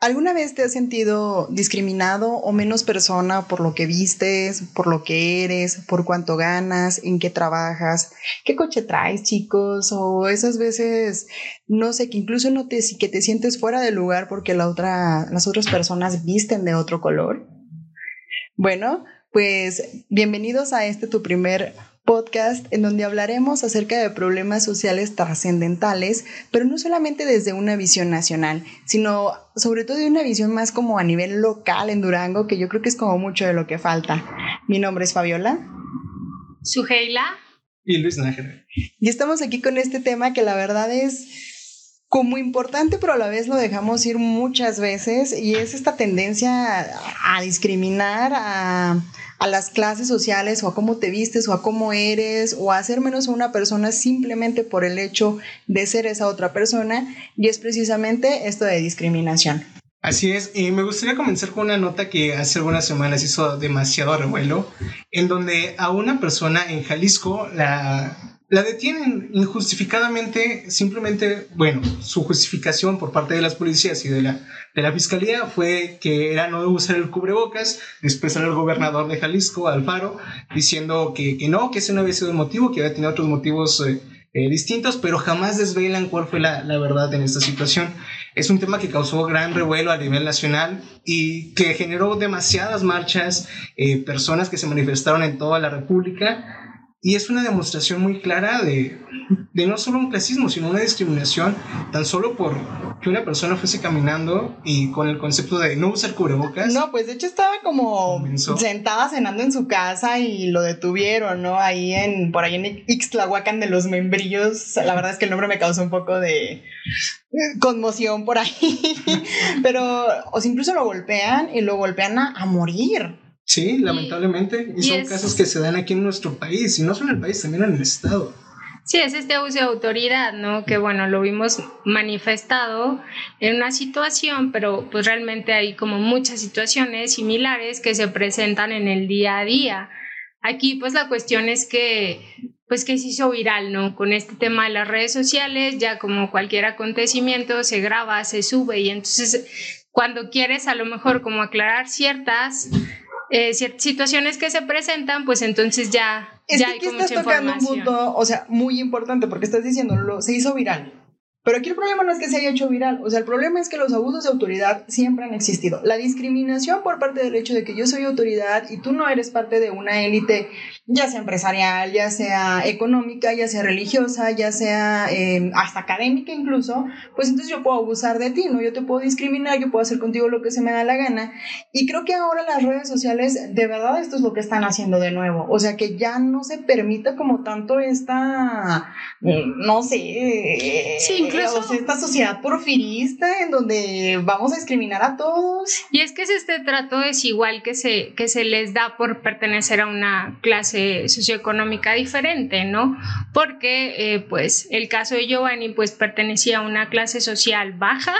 ¿Alguna vez te has sentido discriminado o menos persona por lo que vistes, por lo que eres, por cuánto ganas, en qué trabajas, qué coche traes, chicos? O esas veces, no sé, que incluso no te, que te sientes fuera de lugar porque la otra, las otras personas visten de otro color. Bueno, pues bienvenidos a este tu primer podcast en donde hablaremos acerca de problemas sociales trascendentales, pero no solamente desde una visión nacional, sino sobre todo de una visión más como a nivel local en Durango, que yo creo que es como mucho de lo que falta. Mi nombre es Fabiola. Suheila. Y Luis Nájera. Y estamos aquí con este tema que la verdad es como importante, pero a la vez lo dejamos ir muchas veces, y es esta tendencia a discriminar, a a las clases sociales o a cómo te vistes o a cómo eres o a hacer menos una persona simplemente por el hecho de ser esa otra persona y es precisamente esto de discriminación. Así es, y me gustaría comenzar con una nota que hace algunas semanas hizo demasiado revuelo, en donde a una persona en Jalisco la la detienen injustificadamente, simplemente, bueno, su justificación por parte de las policías y de la, de la fiscalía fue que era no usar el cubrebocas, después el gobernador de Jalisco, Alfaro, diciendo que, que no, que ese no había sido el motivo, que había tenido otros motivos eh, eh, distintos, pero jamás desvelan cuál fue la, la, verdad en esta situación. Es un tema que causó gran revuelo a nivel nacional y que generó demasiadas marchas, eh, personas que se manifestaron en toda la República y es una demostración muy clara de, de, no solo un clasismo, sino una discriminación tan solo por que una persona fuese caminando y con el concepto de no usar cubrebocas. No, pues de hecho estaba como sentada cenando en su casa y lo detuvieron, ¿no? Ahí en, por ahí en Ixtlahuacan de los membrillos. La verdad es que el nombre me causó un poco de conmoción por ahí. Pero, o sea, incluso lo golpean y lo golpean a, a morir. Sí, lamentablemente. Y, son casos que se dan aquí en nuestro país, y no solo en el país, también en el Estado. Sí, es este abuso de autoridad, ¿no? Que bueno, lo vimos manifestado en una situación, pero pues realmente hay como muchas situaciones similares que se presentan en el día a día. Aquí pues la cuestión es que pues que se hizo viral, ¿no? Con este tema de las redes sociales, ya como cualquier acontecimiento se graba, se sube y entonces cuando quieres a lo mejor como aclarar ciertas eh, situaciones que se presentan, pues entonces ya, ya hay estás tocando un punto, o sea, muy importante, porque estás diciendo, lo, se hizo viral. Pero aquí el problema no es que se haya hecho viral, o sea, el problema es que los abusos de autoridad siempre han existido. La discriminación por parte del hecho de que yo soy autoridad y tú no eres parte de una élite, ya sea empresarial, ya sea económica, ya sea religiosa, ya sea em, hasta académica incluso, pues entonces yo puedo abusar de ti, ¿no? Yo te puedo discriminar, yo puedo hacer contigo lo que se me da la gana. Y creo que ahora las redes sociales, de verdad, esto es lo que están haciendo de nuevo. O sea, que ya no se permite como tanto esta, mm, no sé. Sí, esta sociedad porfirista en donde vamos a discriminar a todos. Y es que es este trato desigual que se, que se les da por pertenecer a una clase socioeconómica diferente, ¿no? Porque, eh, pues, el caso de Giovanni, pues, pertenecía a una clase social baja,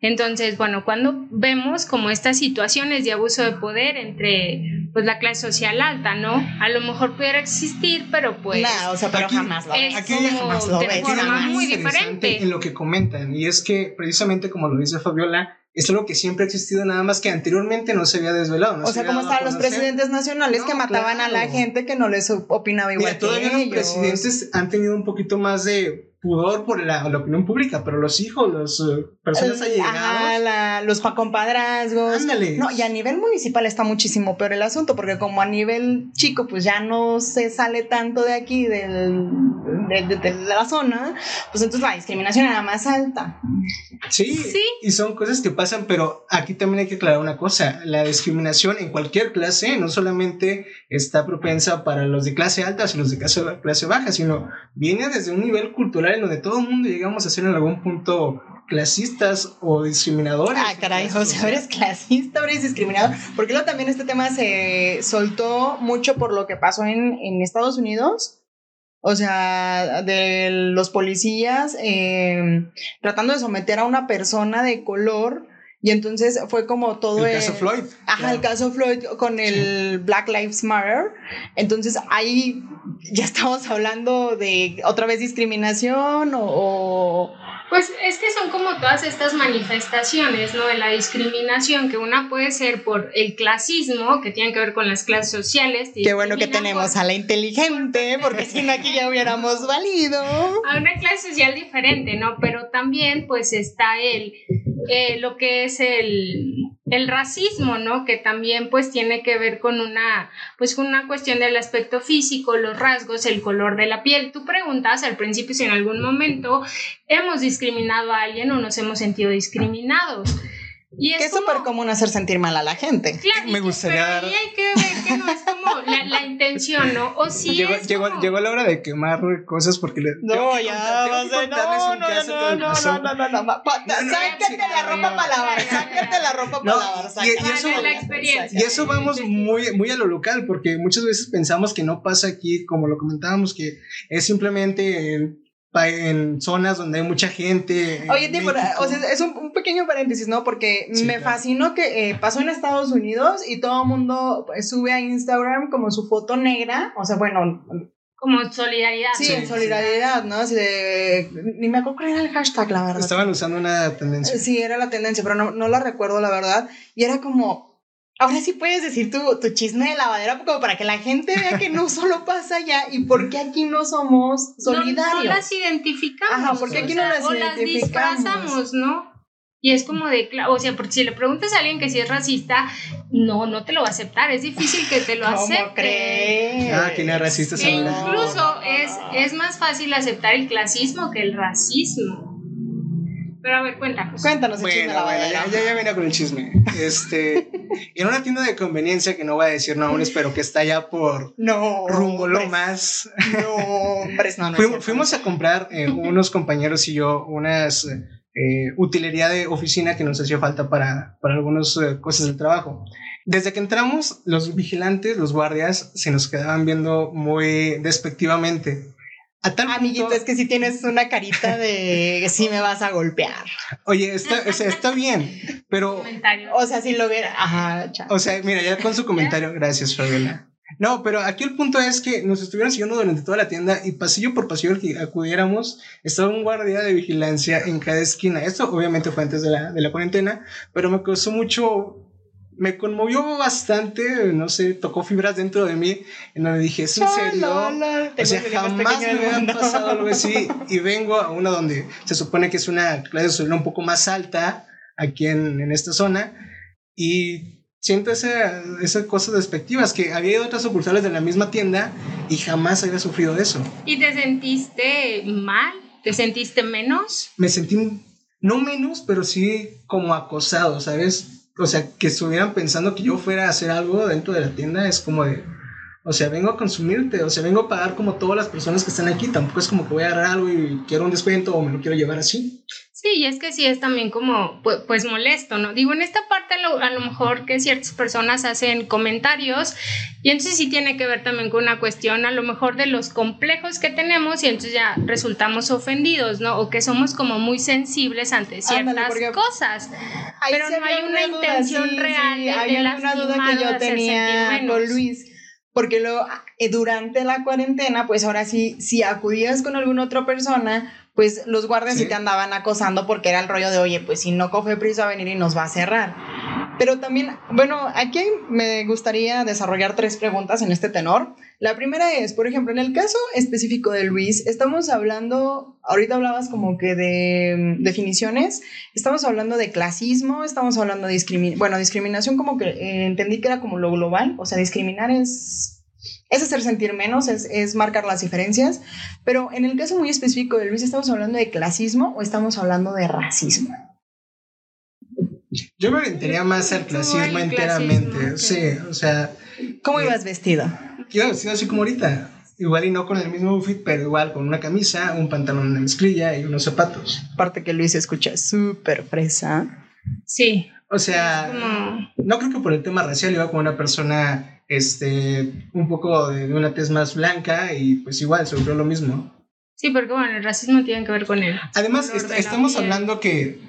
entonces, bueno, cuando vemos como estas situaciones de abuso de poder entre pues la clase social alta, ¿no? A lo mejor pudiera existir, pero pues no, o sea, pero jamás lo es aquí jamás lo de forma muy diferente. en lo que comentan y es que precisamente como lo dice Fabiola, es algo que siempre ha existido, nada más que anteriormente no se había desvelado. o sea, como estaban los presidentes nacionales que mataban a la gente que no les opinaba igual que todavía los presidentes han tenido un poquito más de pudor por la, opinión pública, pero los hijos, las uh, personas allegadas. los compadrazgos. Ándale. No, y a nivel municipal está muchísimo peor el asunto, porque como a nivel chico, pues ya no se sale tanto de aquí, del, de, la zona, pues entonces la discriminación era más alta. Sí, sí, y son cosas que pasan, pero aquí también hay que aclarar una cosa, la discriminación en cualquier clase no solamente está propensa para los de clase alta, sino los de clase, clase baja, sino viene desde un nivel cultural en donde todo el mundo llegamos a ser en algún punto clasistas o discriminadores. Ah, caray, o sea, eres clasista, eres discriminador. Porque luego también este tema se soltó mucho por lo que pasó en, en Estados Unidos. O sea, de los policías em, tratando de someter a una persona de color. Y entonces fue como todo el caso Floyd. Ajá, el caso Floyd con el Black Lives Matter. Entonces ahí ya estamos hablando de otra vez discriminación o, Pues es que son como todas estas manifestaciones, ¿no? De la discriminación, que una puede ser por el clasismo, que tiene que ver con las clases sociales. Qué bueno que tenemos a la inteligente, porque si no aquí ya hubiéramos valido. A una clase social diferente, ¿no? Pero también pues está el, eh, lo que es el el racismo, ¿no? Que también pues tiene que ver con una, pues con una cuestión del aspecto físico, los rasgos, el color de la piel. Tú preguntas al principio si en algún momento hemos discriminado a alguien o nos hemos sentido discriminados. Y es, súper común hacer sentir mal a la gente. Claro, me gustaría dar... hay que ver es como la, la intención, ¿no? O sí llegó, llegó, llegó, la hora de quemar cosas porque le. No, ya, contar, a no, no, caso, no, no, no, no, no, no, no, Sácate la ropa para lavar, sácate la ropa para lavar, sácate y, eso, la experiencia. Y eso vamos muy, muy a lo local porque muchas veces pensamos que no pasa aquí, como lo comentábamos, que es simplemente en zonas donde hay mucha gente. Oye, tipo, o sea, es un, pequeño paréntesis, ¿no? Porque me fascinó que eh, pasó en Estados Unidos y todo el mundo pues, sube a Instagram como su foto negra, o sea, bueno... Como solidaridad. Sí, en solidaridad, ¿no? Así de, ni me acuerdo cuál era el hashtag, la verdad. Estaban usando una tendencia. Sí, era la tendencia, pero no, no la recuerdo, la verdad. Y era como, Ahora sí puedes decir tu, tu chisme de lavadera como para que la gente vea que no solo pasa allá y por qué aquí no somos solidarios. No, las identificamos. Ajá, porque aquí no las identificamos. las disfrazamos, ¿no? Y es como de, o sea, porque si le preguntas a alguien que si es racista, no, no te lo va a aceptar. Es difícil que te lo acepte. ¿Cómo crees? Ah, que no es racista. incluso es, es más fácil aceptar el clasismo que el racismo. Pero a ver, cuéntanos. Cuéntanos el chisme bueno, ya, ya, ya con el chisme. Este, en una tienda de conveniencia que no voy a decir nombres, pero que está allá por no, rumbo Lomas. No, hombres, no, no fuimos, fuimos a comprar eh, unos compañeros y yo unas eh, utilería de oficina que nos hacía falta para, para algunas eh, cosas del trabajo. Desde que entramos, los vigilantes, los guardias, se nos quedaban viendo muy despectivamente. Amiguito, es que si tienes una carita de si me vas a golpear. Oye, está, está bien, pero. O sea, si lo viera. Ajá, O sea, mira, ya con su comentario, gracias, Fabiola. No, pero aquí el punto es que nos estuvieron siguiendo durante toda la tienda y pasillo por pasillo que acudiéramos, estaba un guardia de vigilancia en cada esquina. Esto obviamente fue antes de la, de la cuarentena, pero me causó mucho me conmovió bastante, no sé, tocó fibras dentro de mí, en donde dije, ¿es en serio? o sea, jamás me había pasado algo así, y vengo a una donde se supone que es una clase social un poco más alta, aquí en, en esta zona, y siento esa, esa cosa despectivas, que había otras sucursales de la misma tienda y jamás había sufrido eso. ¿Y te sentiste mal? ¿Te sentiste menos? Me sentí, no menos, pero sí como acosado, ¿sabes? O sea, que estuvieran pensando que yo fuera a hacer algo dentro de la tienda es como de, o sea, vengo a consumirte, o sea, vengo a pagar como todas las personas que están aquí, tampoco es como que voy a agarrar algo y quiero un descuento o me lo quiero llevar así. Sí, y es que sí es también como, pues, molesto, ¿no? Digo, en esta parte a lo, mejor que ciertas personas hacen comentarios y entonces sí tiene que ver también con una cuestión a lo mejor de los complejos que tenemos y entonces ya resultamos ofendidos, ¿no? O que somos como muy sensibles ante ciertas cosas. pero no hay una, intención real de, hay una duda que yo tenía con Luis porque luego eh, durante la cuarentena, pues ahora sí, si acudías con alguna otra persona, pues los guardias sí. te andaban acosando porque era el rollo de, oye, pues si no coge prisa a venir y nos va a cerrar. Pero también, bueno, aquí me gustaría desarrollar tres preguntas en este tenor. La primera es, por ejemplo, en el caso específico de Luis, estamos hablando, ahorita hablabas como que de mm, definiciones, estamos hablando de clasismo, estamos hablando de discriminación, bueno, discriminación como que eh, entendí que era como lo global, o sea, discriminar es es hacer sentir menos, es, es, marcar las diferencias, pero en el caso muy específico de Luis, ¿estamos hablando de clasismo o estamos hablando de racismo? Yo me orientaría más al clasismo enteramente, sí, o sea... ¿Cómo eh, ibas vestido? Yo vestido así como ahorita, igual y no con el mismo outfit, pero igual con una camisa, un pantalón de mezclilla y unos zapatos. Aparte que Luis escucha súper fresa. Sí. O sea, no creo que por el tema racial iba como una persona este, un poco de, una tez más blanca y pues igual sufrió lo mismo. Sí, porque bueno, el racismo tiene que ver con él. Además, estamos hablando que,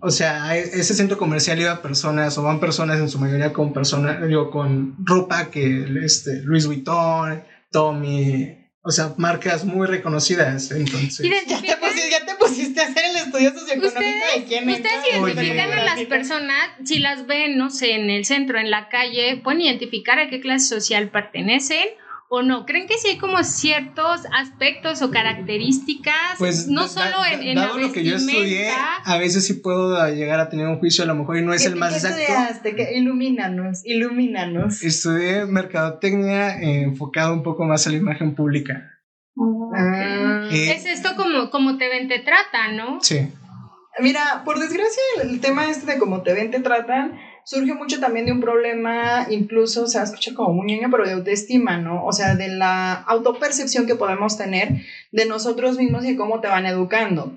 o sea, ese centro comercial iba personas, o van personas en su mayoría con personas, digo, con ropa que, este, Louis Vuitton, Tommy, o sea, marcas muy reconocidas, entonces. Ya te pusiste a hacer el estudio socioeconómico de quién Ustedes identifican a las personas, si las ven, no sé, en el centro, en la calle, pueden identificar a qué clase social pertenecen o no? ¿Creen que sí hay como ciertos aspectos o características? Pues no solo en, en dado lo que yo estudié, a veces sí puedo llegar a tener un juicio, a lo mejor y no es el más ¿qué exacto. Estudiaste? ¿Qué? Ilumínanos, ilumínanos. Estudié mercadotecnia eh, enfocado un poco más a la imagen pública. Ah. Eh, es esto como, como te ven, te tratan, ¿no? Sí. Mira, por desgracia, el tema este de cómo te ven, te tratan, surge mucho también de un problema, incluso, o sea, escucha como muy niño, pero de autoestima, ¿no? O sea, de la autopercepción que podemos tener de nosotros mismos y cómo te van educando.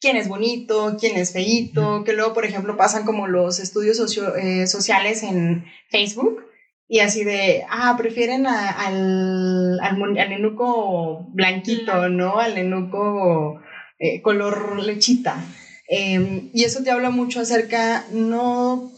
Quién es bonito, quién es feíto, que luego, por ejemplo, pasan como los estudios eh, sociales en Facebook y así de, ah, prefieren al, al, al, enuco blanquito, ¿no? Al enuco eh, color lechita. Em, y eso te habla mucho acerca, no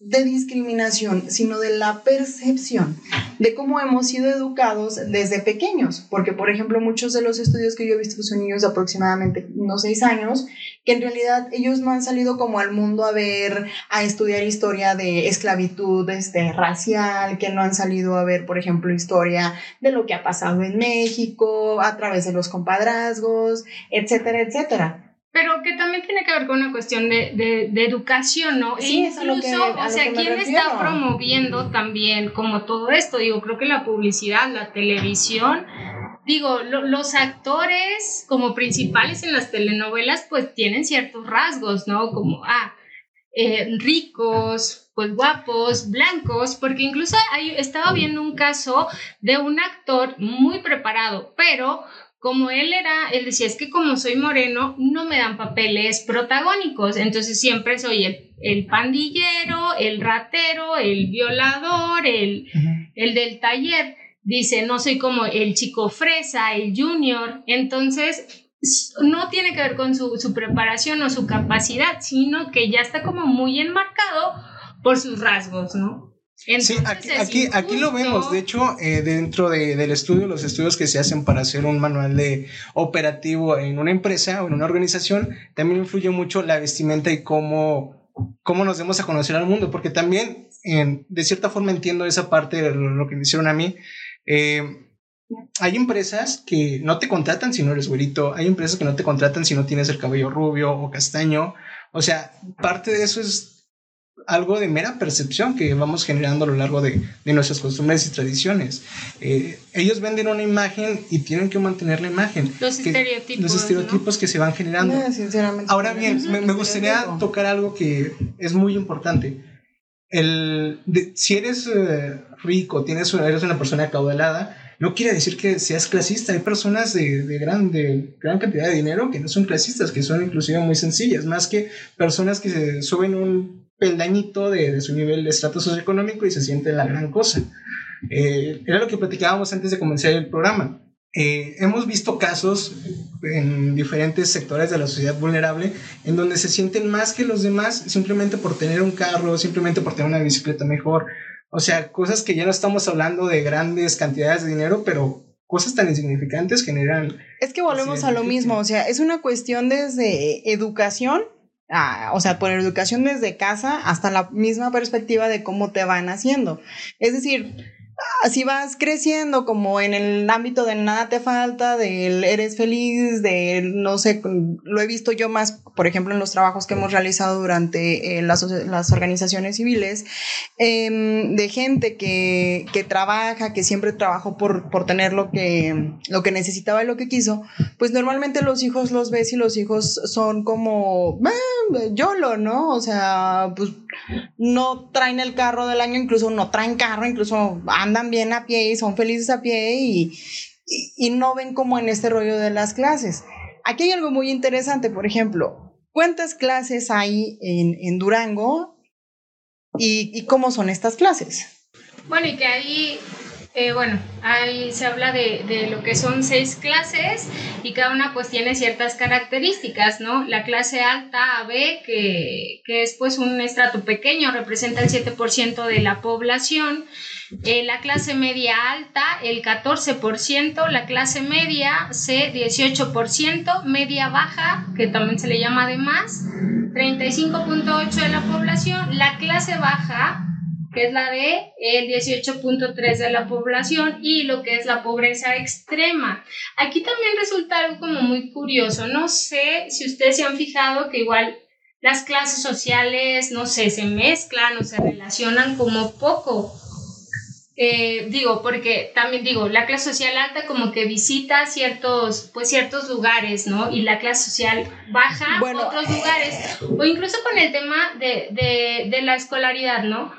de discriminación, sino de la percepción de cómo hemos sido educados desde pequeños. Porque, por ejemplo, muchos de los estudios que yo he visto son niños de aproximadamente unos seis años, que en realidad ellos no han salido como al mundo a ver, a estudiar historia de esclavitud este, racial, que no han salido a ver, por ejemplo, historia de lo que ha pasado en México, a través de los compadrazgos, etcétera, etcétera. Pero que también tiene que ver con una cuestión de, de, de educación, ¿no? Sí, e incluso, o sea, ¿quién está promoviendo también como todo esto? Digo, creo que la publicidad, la televisión, digo, los actores como principales en las telenovelas, pues tienen ciertos rasgos, ¿no? Como, ah, eh, ricos, pues guapos, blancos, porque incluso hay, estaba viendo un caso de un actor muy preparado, pero como él era, él decía, es que como soy moreno, no me dan papeles protagónicos, entonces siempre soy el, el pandillero, el ratero, el violador, el, el del taller. Dice, no soy como el chico fresa, el junior, entonces no tiene que ver con su, su preparación o su capacidad, sino que ya está como muy enmarcado por sus rasgos, ¿no? Sí, aquí, aquí, aquí, lo vemos. De hecho, eh, dentro de, del estudio, los estudios que se hacen para hacer un manual de operativo en una empresa o en una organización, también influye mucho la vestimenta y cómo, cómo nos demos a conocer al mundo, porque también, de cierta forma, entiendo esa parte de lo, que me hicieron a mí. Eh, hay empresas que no te contratan si no eres güerito, hay empresas que no te contratan si no tienes el cabello rubio o castaño. O sea, parte de eso es algo de mera percepción que vamos generando a lo largo de, de nuestras costumbres y tradiciones. Eh, ellos venden una imagen y tienen que mantener la imagen. Los estereotipos. Los estereotipos que se van generando. Ahora bien, me, gustaría tocar algo que es muy importante. El, si eres eh, rico, tienes, eres una persona acaudalada, no quiere decir que seas clasista. Hay personas de, de, gran, de gran cantidad de dinero que no son clasistas, que son inclusive muy sencillas, más que personas que se suben un peldañito de, su nivel de estrato socioeconómico y se siente la gran cosa. Eh, era lo que platicábamos antes de comenzar el programa. Eh, hemos visto casos en diferentes sectores de la sociedad vulnerable en donde se sienten más que los demás simplemente por tener un carro, simplemente por tener una bicicleta mejor. O sea, cosas que ya no estamos hablando de grandes cantidades de dinero, pero cosas tan insignificantes generan... Es que volvemos a lo mismo, o sea, es una cuestión desde educación o sea, por educación desde casa hasta la misma perspectiva de cómo te van haciendo. Es decir, así vas creciendo como en el ámbito de nada te falta, del eres feliz, de no sé, lo he visto yo más, por ejemplo, en los trabajos que hemos realizado durante eh, las, las, organizaciones civiles, em, de gente que, que, trabaja, que siempre trabajó por, por tener lo que, lo que necesitaba y lo que quiso, pues normalmente los hijos los ves y los hijos son como, eh, YOLO, ¿no? O sea, pues no traen el carro del año, incluso no traen carro, incluso andan bien a pie y son felices a pie y, y, no ven como en este rollo de las clases. Aquí hay algo muy interesante, por ejemplo, ¿cuántas clases hay en, en Durango y, y, cómo son estas clases? Bueno, y que ahí Eh, bueno, ahí se habla de, de, lo que son seis clases y cada una pues tiene ciertas características, ¿no? La clase alta AB, que, que es pues un estrato pequeño, representa el 7% de la población, eh, la clase media alta el 14%, la clase media C 18%, media baja, que también se le llama además, 35.8% de la población, la clase baja que es la de el 18.3 de la población y lo que es la pobreza extrema. Aquí también resulta algo como muy curioso. No sé si ustedes se han fijado que igual las clases sociales, no sé, se mezclan o se relacionan como poco. Eh, digo, porque también digo, la clase social alta como que visita ciertos, pues ciertos lugares, ¿no? Y la clase social baja otros lugares. O incluso con el tema de, de, de la escolaridad, ¿no?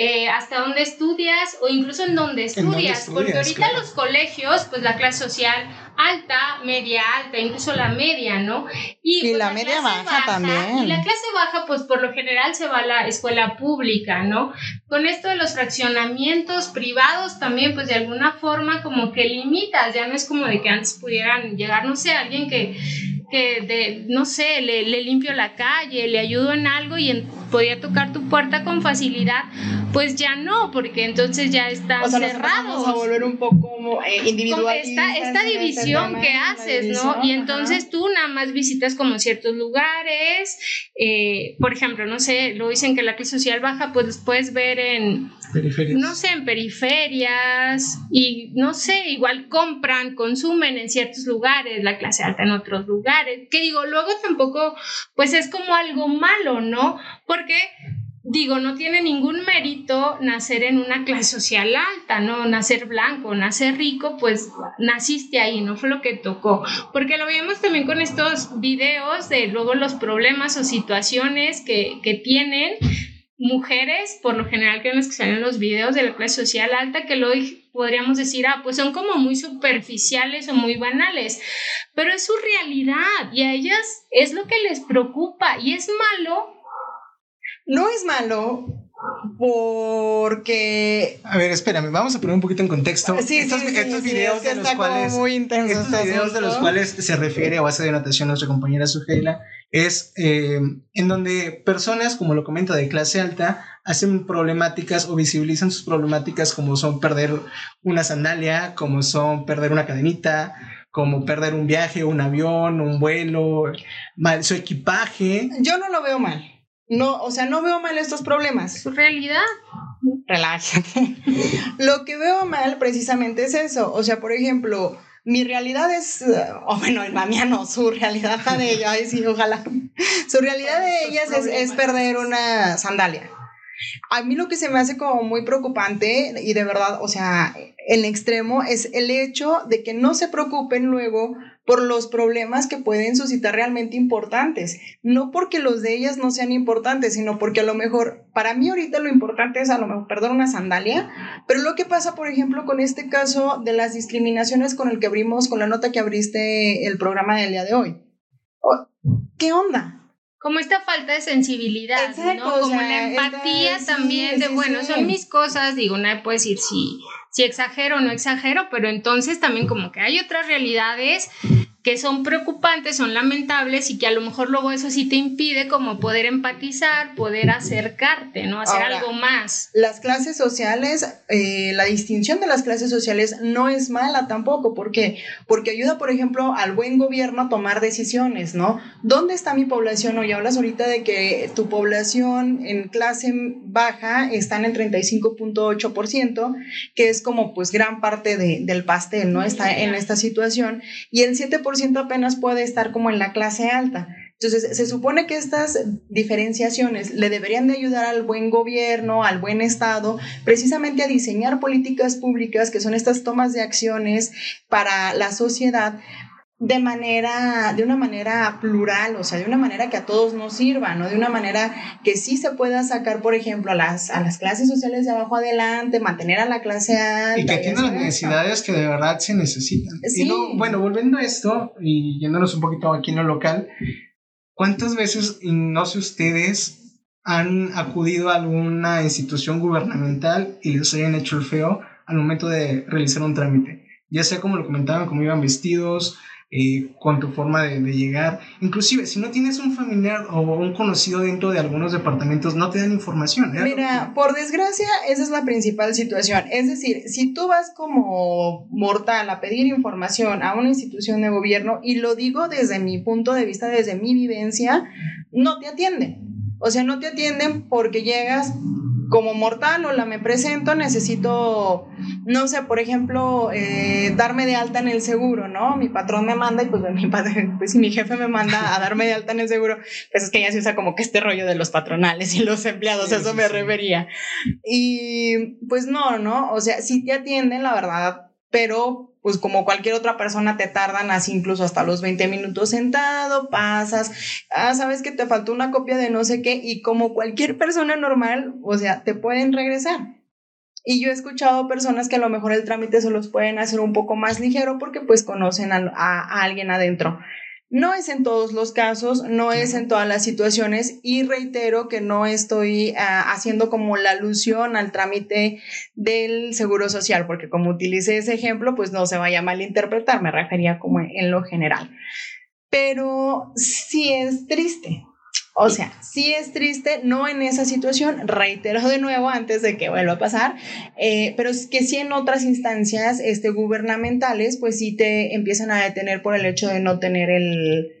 Eh, hasta dónde estudias o incluso en dónde estudias, porque ahorita los colegios, pues la clase social alta, media alta, incluso la media, ¿no? Y, pues, la, media baja, también. Y la clase baja, pues por lo general se va a la escuela pública, ¿no? Con esto de los fraccionamientos privados también, pues de alguna forma como que limitas, ya no es como de que antes pudieran llegar, no sé, alguien que que de, no sé, le, le, limpio la calle, le ayudo en algo y en, podía tocar tu puerta con facilidad, pues ya no, porque entonces ya está o sea, cerrado. Vamos a volver un poco eh, individual. Esta, esta división que haces, ¿no? Y entonces tú nada más visitas como ciertos lugares, eh, por ejemplo, no sé, lo dicen que la clase social baja, pues puedes ver en, periferias. no sé, en periferias y no sé, igual compran, consumen en ciertos lugares, la clase alta en otros lugares, que digo, luego tampoco, pues es como algo malo, ¿no? Porque digo, no tiene ningún mérito nacer en una clase social alta, ¿no? Nacer blanco, nacer rico, pues naciste ahí, no fue lo que tocó. Porque lo vemos también con estos videos de luego los problemas o situaciones que, que tienen mujeres, por lo general que son las que salen en los videos de la clase social alta, que lo podríamos decir, ah, pues son como muy superficiales o muy banales, pero es su realidad y a ellas es lo que les preocupa y es malo no es malo porque... A ver, espérame, vamos a poner un poquito en contexto. Sí, estos, sí, estos videos de los cuales... Muy intenso estos este videos de los cuales se refiere a base de anotación nuestra compañera Suheila es eh, en donde personas, como lo comenta, de clase alta, hacen problemáticas o visibilizan sus problemáticas como son perder una sandalia, como son perder una cadenita, como perder un viaje, un avión, un vuelo, mal, su equipaje. Yo no lo veo mal. No, o sea, no veo mal estos problemas. Su realidad. Relájate. Lo que veo mal precisamente es eso. O sea, por ejemplo, mi realidad es, o bueno, el mía no, su realidad la de ella, ay sí, ojalá. Su realidad de ellas es, es perder una sandalia. A mí lo que se me hace como muy preocupante y de verdad, o sea, en extremo es el hecho de que no se preocupen luego por los problemas que pueden suscitar realmente importantes. No porque los de ellas no sean importantes, sino porque a lo mejor, para mí ahorita lo importante es a lo mejor perder una sandalia, pero lo que pasa, por ejemplo, con este caso de las discriminaciones con el que abrimos, con la nota que abriste el programa del día de hoy. ¿Qué onda? como esta falta de sensibilidad, ¿no? Como la empatía también de, bueno, son mis cosas, digo, nadie puede decir si, si exagero o no exagero, pero entonces también como que hay otras realidades que son preocupantes, son lamentables y que a lo mejor luego eso sí te impide como poder empatizar, poder acercarte, ¿no? Hacer algo más. Las clases sociales, eh, la distinción de las clases sociales no es mala tampoco, ¿por qué? Porque ayuda, por ejemplo, al buen gobierno a tomar decisiones, ¿no? ¿Dónde está mi población hoy? Hablas ahorita de que tu población en clase baja está en el 35.8%, que es como pues gran parte del pastel, ¿no? Está en esta situación y el 7% apenas puede estar como en la clase alta. Entonces, se supone que estas diferenciaciones le deberían de ayudar al buen gobierno, al buen Estado, precisamente a diseñar políticas públicas, que son estas tomas de acciones para la sociedad, de manera, de una manera plural, o sea, de una manera que a todos nos sirva, ¿no? De una manera que sí se pueda sacar, por ejemplo, a las, a las clases sociales de abajo adelante, mantener a la clase alta. Y que atiendan las necesidades que de verdad se necesitan. Sí. bueno, volviendo a esto y yéndonos un poquito aquí en lo local, ¿cuántas veces, no sé ustedes, han acudido a alguna institución gubernamental y les hayan hecho el feo al momento de realizar un trámite. Ya sea como lo comentaban, cómo iban vestidos, eh, con tu forma de, llegar. Inclusive, si no tienes un familiar o un conocido dentro de algunos departamentos, no te dan información. Mira, por desgracia, esa es la principal situación. Es decir, si tú vas como mortal a pedir información a una institución de gobierno, y lo digo desde mi punto de vista, desde mi vivencia, no te atienden. O sea, no te atienden porque llegas como mortal, o la me presento, necesito, no sé, por ejemplo, eh, darme de alta en el seguro, ¿no? Mi patrón me manda y pues mi padre, pues si mi jefe me manda a darme de alta en el seguro, pues es que ya se usa como que este rollo de los patronales y los empleados, eso me refería. Y pues no, ¿no? O sea, sí te atienden, la verdad, pero pues como cualquier otra persona te tardan así incluso hasta los 20 minutos sentado, pasas, ah, sabes que te faltó una copia de no sé qué y como cualquier persona normal, o sea, te pueden regresar. Y yo he escuchado personas que a lo mejor el trámite se los pueden hacer un poco más ligero porque pues conocen a alguien adentro. No es en todos los casos, no es en todas las situaciones y reitero que no estoy ah, haciendo como la alusión al trámite del seguro social, porque como utilicé ese ejemplo, pues no se vaya a malinterpretar, me refería como en lo general. Pero sí es triste, o sea, sí es triste, no en esa situación, reitero de nuevo antes de que vuelva a pasar, eh, pero es que sí en otras instancias este, gubernamentales, pues sí te empiezan a detener por el hecho de no tener el,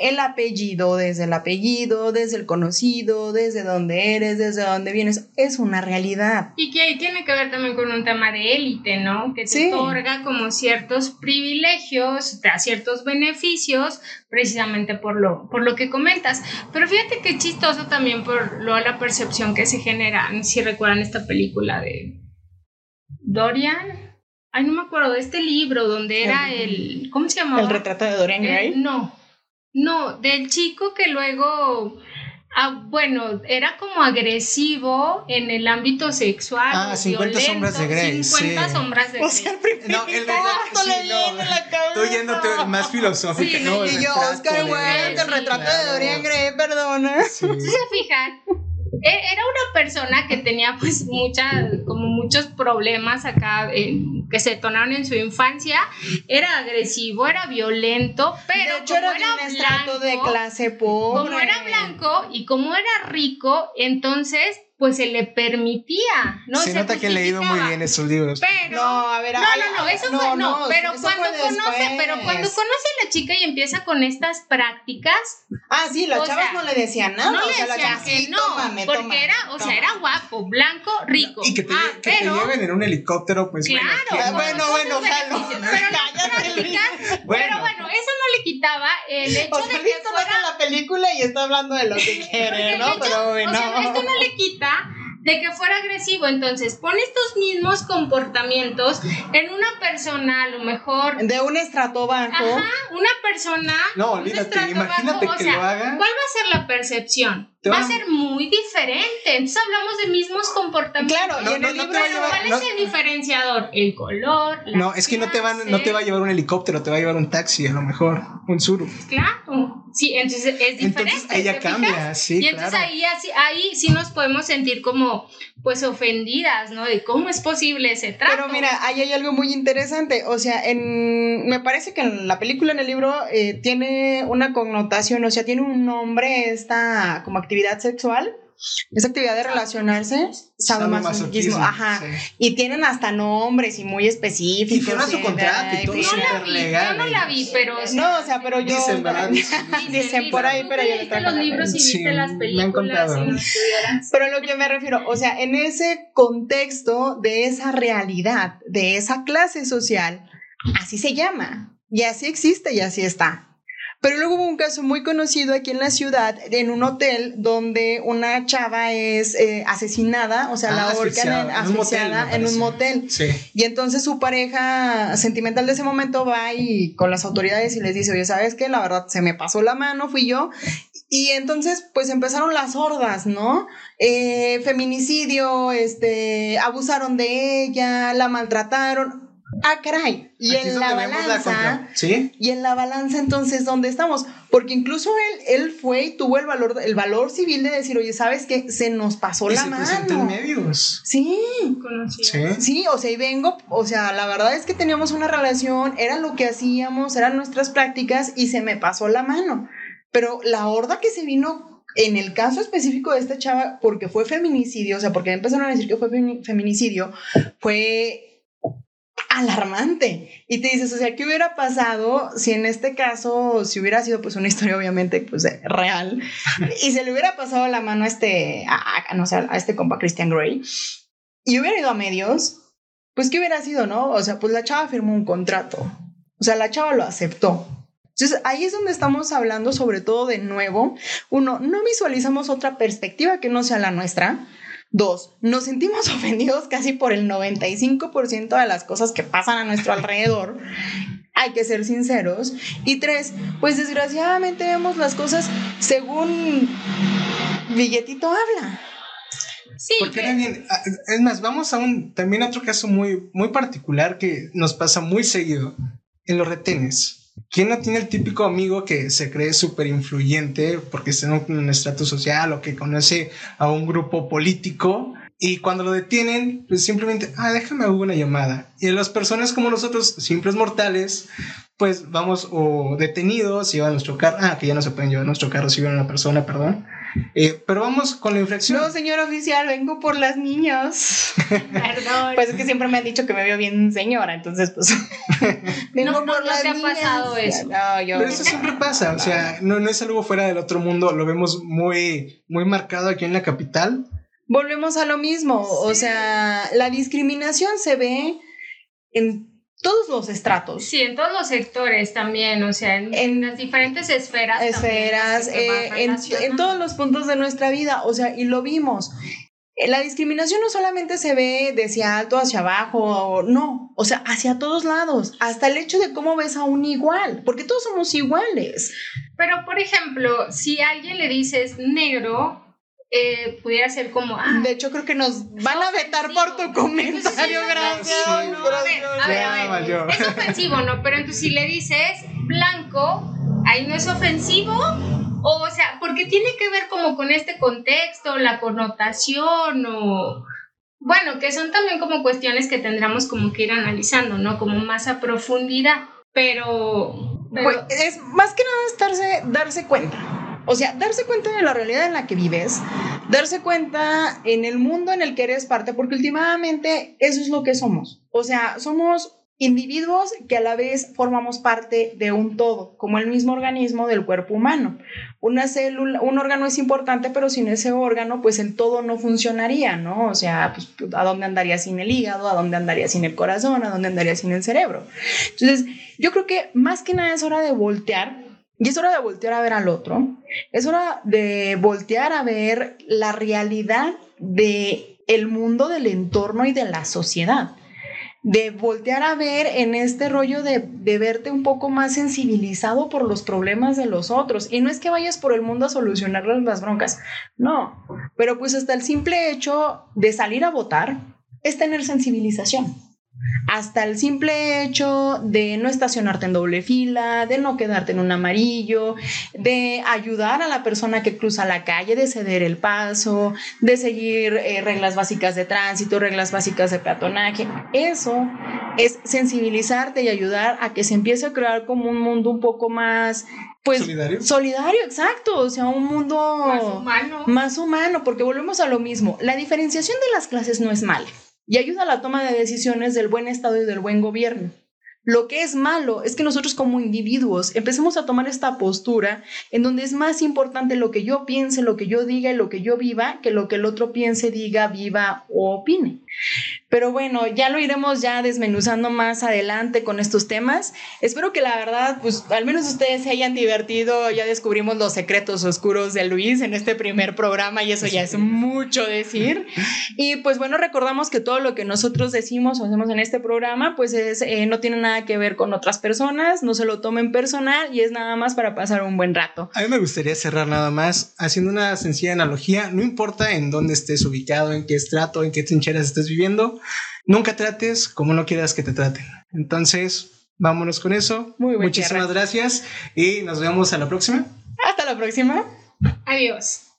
el apellido, desde el apellido, desde el conocido, desde dónde eres, desde dónde vienes, es una realidad. Y que tiene que ver también con un tema de élite, ¿no? Que te otorga como ciertos privilegios, te da ciertos beneficios, precisamente por lo, por lo que comentas. Pero fíjate que chistoso también por lo, la percepción que se genera, si recuerdan esta película de Dorian. Ay, no me acuerdo de este libro donde era el, ¿cómo se llamaba? El retrato de Dorian Gray. Eh, no, no, del chico que luego, ah, bueno, era como agresivo en el ámbito sexual. Ah, 50 sombras de Grey. 50 sombras de Grey. O sea, el primer no, el retrato le viene la cabeza. Tú yéndote más filosófica, sí, ¿no? Y yo, Oscar Wilde, el retrato de Dorian Gray, perdona. Sí. ¿Se fijan? E, era una persona que tenía pues muchas, como muchos problemas acá que se detonaron en su infancia. Era agresivo, era violento, pero de hecho, era, era un blanco, de clase pobre. Como era blanco y como era rico, entonces pues se le permitía, ¿no? Se, nota que he leído muy bien esos libros. Pero, no, a ver, no, no, no, eso fue, no, pero cuando conoce, pero cuando conoce a la chica y empieza con estas prácticas. Ah, sí, las chavas no le decían nada. No le decían que no, porque era, o sea, era guapo, blanco, rico. Y que te, ah, que te lleven en un helicóptero, pues claro, bueno. Bueno, bueno, jalo. Pero, pero bueno, eso no le quitaba el hecho de que fuera la película y está hablando de lo que quiere, ¿no? pero bueno. O sea, esto no le quita de que fuera agresivo. Entonces, pone estos mismos comportamientos en una persona, a lo mejor. De un estrato bajo. Ajá, una persona. No, olvídate, imagínate que lo haga. ¿Cuál va a ser la percepción? Va a ser muy diferente. Entonces hablamos de mismos comportamientos. Claro, y en el libro, ¿cuál es el diferenciador? El color. no, es que no te van, no te va a llevar un helicóptero, te va a llevar un taxi, a lo mejor, un suru. Claro, sí, entonces es diferente. Entonces ella cambia, sí. Y entonces ahí, así, ahí sí nos podemos sentir como, pues, ofendidas, ¿no? De cómo es posible ese trato. Pero mira, ahí hay algo muy interesante. O sea, en, me parece que en la película, en el libro, eh, tiene una connotación, o sea, tiene un nombre esta como actividad sexual, esa actividad de relacionarse, sadomasoquismo, ajá, y tienen hasta nombres y muy específicos. Y su contrato y todo no la vi, Yo no la vi, pero... no, o sea, pero yo... Dicen, ¿verdad? Dicen, por ahí, pero yo... Leíste los libros y viste las películas y no Pero lo que me refiero, o sea, en ese contexto de esa realidad, de esa clase social, así se llama, y así existe y así está. Pero luego hubo un caso muy conocido aquí en la ciudad, en un hotel, donde una chava es eh, asesinada, o sea, la ah, ahorcan asfixiada en un motel. Sí. Y entonces su pareja sentimental de ese momento va y con las autoridades y les dice, oye, ¿sabes qué? La verdad se me pasó la mano, fui yo. Y entonces, pues empezaron las hordas, ¿no? Eh, feminicidio, este, abusaron de ella, la maltrataron Ah, caray. Y Aquí en la la balanza. contra- ¿Sí? Y en la balanza, entonces, ¿dónde estamos? Porque incluso él, él fue y tuvo el valor, el valor civil de decir, oye, ¿sabes qué? Se nos pasó Y la se presentó en mano. medios. Sí. Sí. sí, o sea, y vengo, o sea, la verdad es que teníamos una relación, era lo que hacíamos, eran nuestras prácticas y se me pasó la mano. Pero la horda que se vino en el caso específico de esta chava, porque fue feminicidio, o sea, porque empezaron a decir que fue femi- feminicidio, fue alarmante. Y te dices, o sea, ¿qué hubiera pasado si en este caso, si hubiera sido pues una historia obviamente pues real, y se le hubiera pasado la mano a este, a- no sé, a este compa Christian Grey, y hubiera ido a medios, pues ¿qué hubiera sido, no? O sea, pues la chava firmó un contrato. O sea, la chava lo aceptó. Entonces, ahí es donde estamos hablando sobre todo de nuevo. Uno, no visualizamos otra perspectiva que no sea la nuestra. Dos, nos sentimos ofendidos casi por el 95% de las cosas que pasan a nuestro alrededor. Hay que ser sinceros. Y tres, pues desgraciadamente vemos las cosas según billetito habla. Sí, Porque que- era bien. ah, Es más, vamos a un también a otro caso muy, muy particular que nos pasa muy seguido en los retenes. ¿Quién no tiene el típico amigo que se cree súper influyente porque está en un, estrato social o que conoce a un grupo político? Y cuando lo detienen, pues simplemente, ah, déjame hago una llamada. Y las personas como nosotros, simples mortales, pues vamos o detenidos, llevan nuestro carro, ah, que ya no se pueden llevar nuestro carro si vieron a una persona, perdón. Eh, pero vamos con la infracción. No, señor oficial, vengo por las niñas. Perdón. Pues es que siempre me han dicho que me veo bien señora, entonces pues. No, no, no te ha pasado eso. No, yo. Pero eso siempre pasa, o sea, no, no es algo fuera del otro mundo, lo vemos muy, muy marcado aquí en la capital. Volvemos a lo mismo. O sea, la discriminación se ve en todos los estratos. Sí, en todos los sectores también, o sea, en, En- las diferentes esferas. esferas, eh, en, todos los puntos de nuestra vida, o sea, y lo vimos. Eh, La discriminación no solamente se ve de hacia alto hacia abajo, no, o sea, hacia todos lados, hasta el hecho de cómo ves a un igual, porque todos somos iguales. Pero, por ejemplo, si a alguien le dices negro, eh, pudiera ser como, ah, De hecho, creo que nos van a vetar por tu comentario, Sí, gracias. sí, no, a ver, a ver, Ya a ver. valió. Es ofensivo, ¿no? Pero entonces si le dices blanco, ahí no es ofensivo. O, sea, porque tiene que ver como con este contexto, la connotación o... Bueno, que son también como cuestiones que tendríamos como que ir analizando, ¿no? Como más a profundidad. Pero... pero- Pues, es más que nada estarse, darse cuenta. O sea, darse cuenta de la realidad en la que vives, darse cuenta en el mundo en el que eres parte, porque últimamente eso es lo que somos. O sea, somos individuos que a la vez formamos parte de un todo, como el mismo organismo del cuerpo humano. Una célula, un órgano es importante, pero sin ese órgano, pues el todo no funcionaría, ¿no? O sea, pues, ¿a dónde andaría sin el hígado? ¿A dónde andaría sin el corazón? ¿A dónde andaría sin el cerebro? Entonces, yo creo que más que nada es hora de voltear y es hora de voltear a ver al otro. Es hora de voltear a ver la realidad de el mundo del entorno y de la sociedad. De voltear a ver en este rollo de, de verte un poco más sensibilizado por los problemas de los otros. Y no es que vayas por el mundo a solucionar las broncas, no. Pero pues hasta el simple hecho de salir a votar es tener sensibilización hasta el simple hecho de no estacionarte en doble fila, de no quedarte en un amarillo, de ayudar a la persona que cruza la calle, de ceder el paso, de seguir eh, reglas básicas de tránsito, reglas básicas de peatonaje. Eso es sensibilizarte y ayudar a que se empiece a crear como un mundo un poco más, pues, ¿Solidario? solidario, exacto, o sea, un mundo más humano. más humano, porque volvemos a lo mismo. La diferenciación de las clases no es mala y ayuda a la toma de decisiones del buen Estado y del buen gobierno. Lo que es malo es que nosotros como individuos empecemos a tomar esta postura en donde es más importante lo que yo piense, lo que yo diga y lo que yo viva que lo que el otro piense, diga, viva o opine. Pero bueno, ya lo iremos ya desmenuzando más adelante con estos temas. Espero que la verdad, pues al menos ustedes se hayan divertido. Ya descubrimos los secretos oscuros de Luis en este primer programa y eso ya es mucho decir. Y pues bueno, recordamos que todo lo que nosotros decimos o hacemos en este programa, pues es, eh, no tiene nada que ver con otras personas, no se lo tomen personal y es nada más para pasar un buen rato. A mí me gustaría cerrar nada más haciendo una sencilla analogía. No importa en dónde estés ubicado, en qué estrato, en qué trincheras estés viviendo, nunca trates como no quieras que te traten. Entonces, vámonos con eso. Muy Muchísimas gracias y nos vemos a la próxima. Hasta la próxima. Adiós.